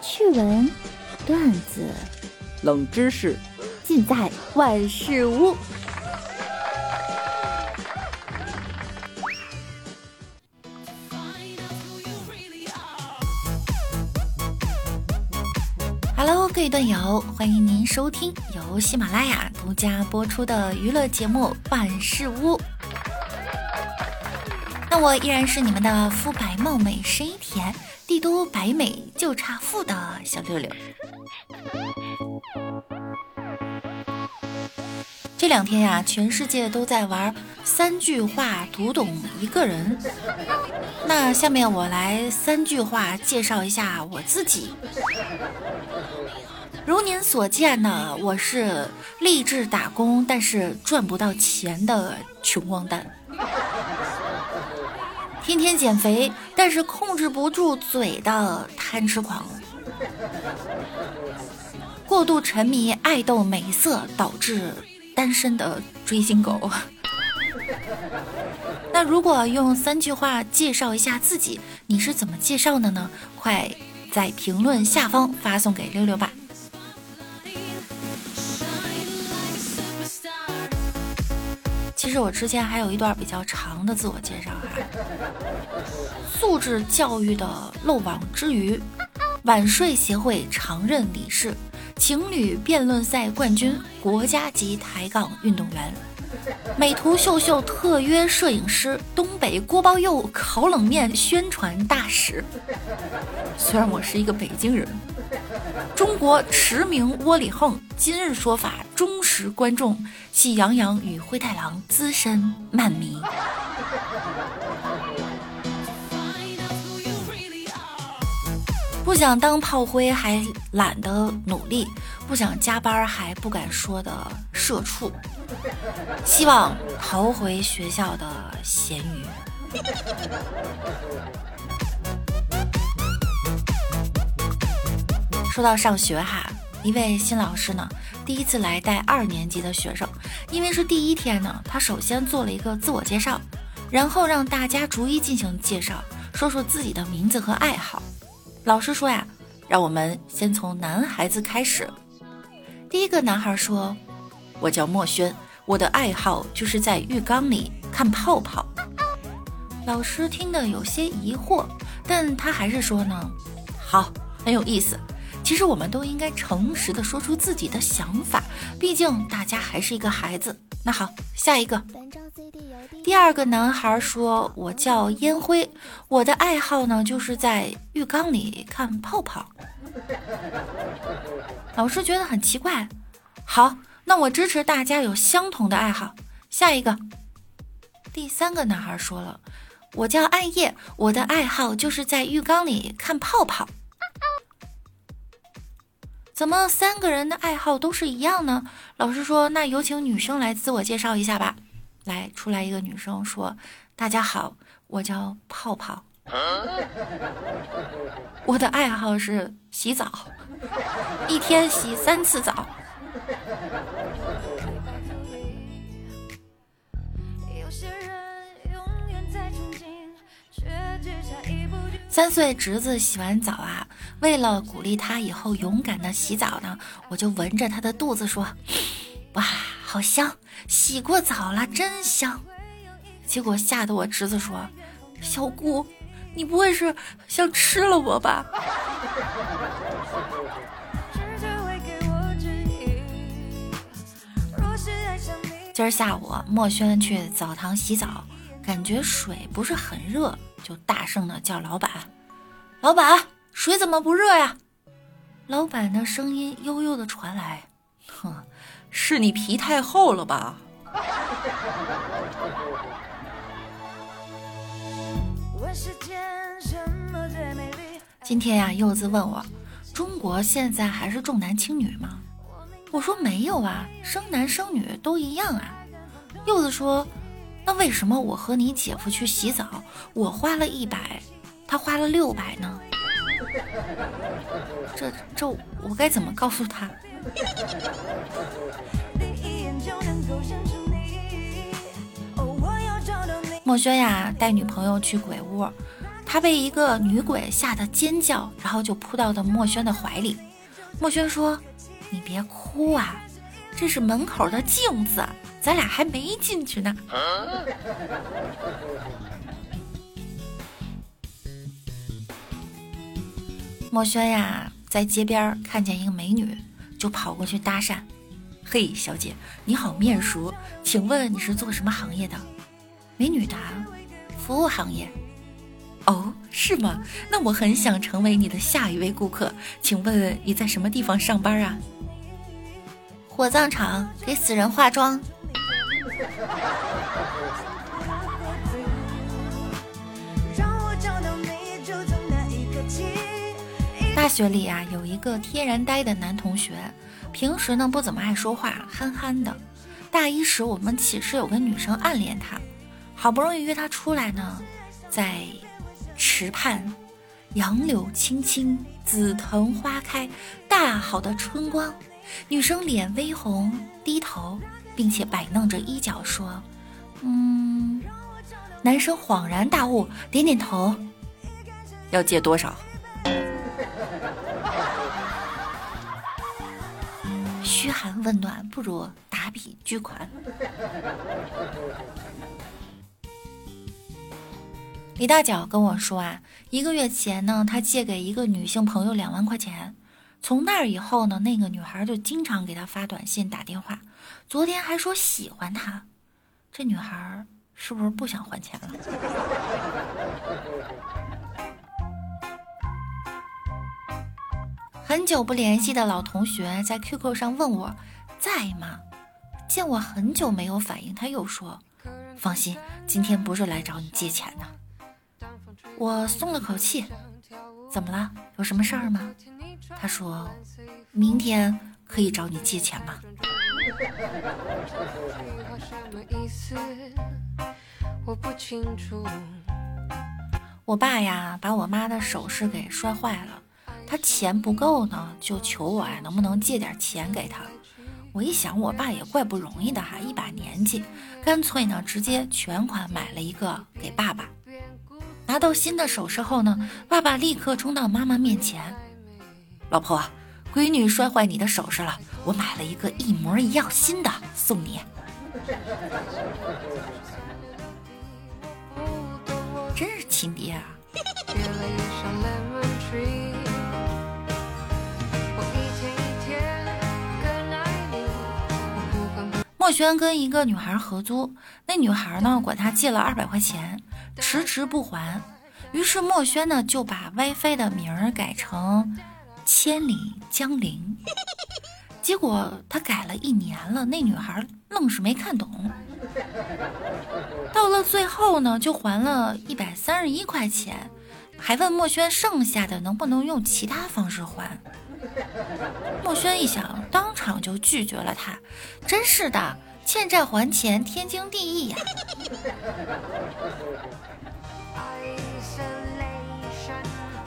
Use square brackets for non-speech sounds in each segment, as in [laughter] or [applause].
趣闻、段子、冷知识，尽在万事屋。Hello，各位段友，欢迎您收听由喜马拉雅独家播出的娱乐节目《万事屋》。那我依然是你们的肤白貌美、声音甜。帝都白美就差富的小六六，这两天呀，全世界都在玩三句话读懂一个人。那下面我来三句话介绍一下我自己。如您所见呢，我是励志打工，但是赚不到钱的穷光蛋。天天减肥，但是控制不住嘴的贪吃狂，过度沉迷爱豆美色导致单身的追星狗。[laughs] 那如果用三句话介绍一下自己，你是怎么介绍的呢？快在评论下方发送给六六吧。其实我之前还有一段比较长的自我介绍哈，素质教育的漏网之鱼，晚睡协会常任理事，情侣辩论赛冠军，国家级抬杠运动员，美图秀秀特约摄影师，东北锅包肉烤冷面宣传大使。[laughs] 虽然我是一个北京人。中国驰名窝里横，今日说法忠实观众，喜羊羊与灰太狼资深漫迷。不想当炮灰还懒得努力，不想加班还不敢说的社畜，希望逃回学校的咸鱼。说到上学哈，一位新老师呢，第一次来带二年级的学生，因为是第一天呢，他首先做了一个自我介绍，然后让大家逐一进行介绍，说说自己的名字和爱好。老师说呀，让我们先从男孩子开始。第一个男孩说：“我叫墨轩，我的爱好就是在浴缸里看泡泡。”老师听得有些疑惑，但他还是说呢：“好，很有意思。”其实我们都应该诚实的说出自己的想法，毕竟大家还是一个孩子。那好，下一个，第二个男孩说：“我叫烟灰，我的爱好呢就是在浴缸里看泡泡。”老师觉得很奇怪。好，那我支持大家有相同的爱好。下一个，第三个男孩说了：“我叫暗夜，我的爱好就是在浴缸里看泡泡。”怎么三个人的爱好都是一样呢？老师说，那有请女生来自我介绍一下吧。来，出来一个女生说：“大家好，我叫泡泡，我的爱好是洗澡，一天洗三次澡。”三岁侄子洗完澡啊，为了鼓励他以后勇敢的洗澡呢，我就闻着他的肚子说：“哇，好香！洗过澡了，真香。”结果吓得我侄子说：“小姑，你不会是想吃了我吧？”今儿下午，墨轩去澡堂洗澡，感觉水不是很热。就大声的叫老板：“老板，水怎么不热呀？”老板的声音悠悠的传来：“哼，是你皮太厚了吧？”今天呀，柚子问我：“中国现在还是重男轻女吗？”我说：“没有啊，生男生女都一样啊。”柚子说。那为什么我和你姐夫去洗澡，我花了一百，他花了六百呢？[laughs] 这这我该怎么告诉他？墨轩呀，带女朋友去鬼屋，他被一个女鬼吓得尖叫，然后就扑到了墨轩的怀里。墨轩说：“你别哭啊，这是门口的镜子，咱俩还没进去呢。”墨轩呀，在街边看见一个美女，就跑过去搭讪：“嘿，小姐，你好面熟，请问你是做什么行业的？”美女答：“服务行业。”哦，是吗？那我很想成为你的下一位顾客，请问你在什么地方上班啊？火葬场，给死人化妆。[laughs] 大学里啊，有一个天然呆的男同学，平时呢不怎么爱说话，憨憨的。大一时，我们寝室有个女生暗恋他，好不容易约他出来呢，在池畔，杨柳青青，紫藤花开，大好的春光。女生脸微红，低头，并且摆弄着衣角说：“嗯。”男生恍然大悟，点点头：“要借多少？” [laughs] 嘘寒问暖不如打笔巨款。李大脚跟我说啊，一个月前呢，他借给一个女性朋友两万块钱，从那儿以后呢，那个女孩就经常给他发短信、打电话，昨天还说喜欢他，这女孩是不是不想还钱了？[laughs] 很久不联系的老同学在 QQ 上问我在吗？见我很久没有反应，他又说：“放心，今天不是来找你借钱的。”我松了口气。怎么了？有什么事儿吗？他说：“明天可以找你借钱吗？”我爸呀，把我妈的首饰给摔坏了。他钱不够呢，就求我呀，能不能借点钱给他？我一想，我爸也怪不容易的哈，一把年纪，干脆呢，直接全款买了一个给爸爸。拿到新的首饰后呢，爸爸立刻冲到妈妈面前：“老婆，闺女摔坏你的首饰了，我买了一个一模一样新的送你。”真是亲爹啊！墨轩跟一个女孩合租，那女孩呢管他借了二百块钱，迟迟不还，于是墨轩呢就把 WiFi 的名儿改成千里江陵，结果他改了一年了，那女孩愣是没看懂，到了最后呢就还了一百三十一块钱，还问墨轩剩下的能不能用其他方式还。墨轩一想，当场就拒绝了他。真是的，欠债还钱，天经地义呀。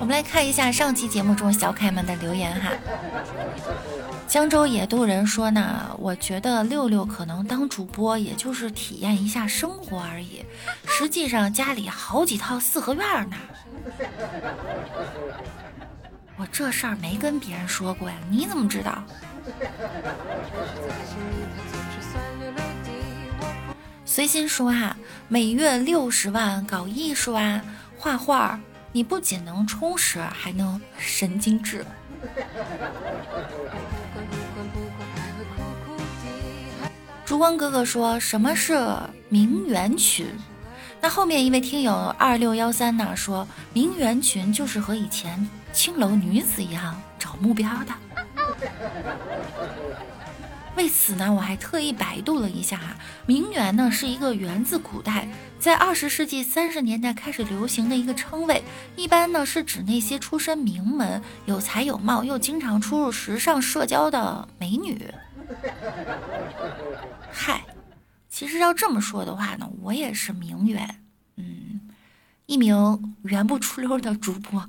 我们来看一下上期节目中小可爱们的留言哈。江州野渡人说呢，我觉得六六可能当主播也就是体验一下生活而已，实际上家里好几套四合院呢。我这事儿没跟别人说过呀，你怎么知道？随心说哈，每月六十万搞艺术啊，画画，你不仅能充实，还能神经质。烛光哥哥说什么是名媛群？那后面一位听友二六幺三呢说，名媛群就是和以前。青楼女子一样找目标的。为此呢，我还特意百度了一下哈，名媛呢是一个源自古代，在二十世纪三十年代开始流行的一个称谓，一般呢是指那些出身名门、有才有貌又经常出入时尚社交的美女。嗨，其实要这么说的话呢，我也是名媛，嗯，一名圆不出溜的主播。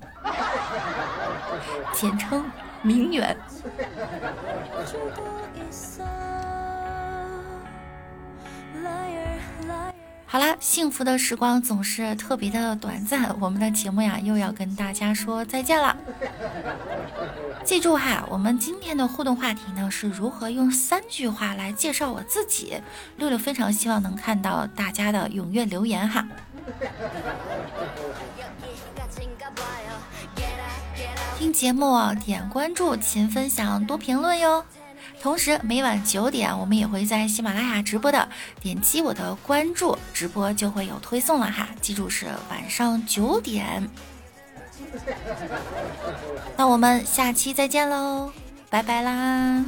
简称名媛。好啦，幸福的时光总是特别的短暂，我们的节目呀又要跟大家说再见了。[laughs] 记住哈，我们今天的互动话题呢是如何用三句话来介绍我自己。六六非常希望能看到大家的踊跃留言哈。听节目点关注，勤分享，多评论哟。同时，每晚九点我们也会在喜马拉雅直播的，点击我的关注，直播就会有推送了哈。记住是晚上九点。那我们下期再见喽，拜拜啦。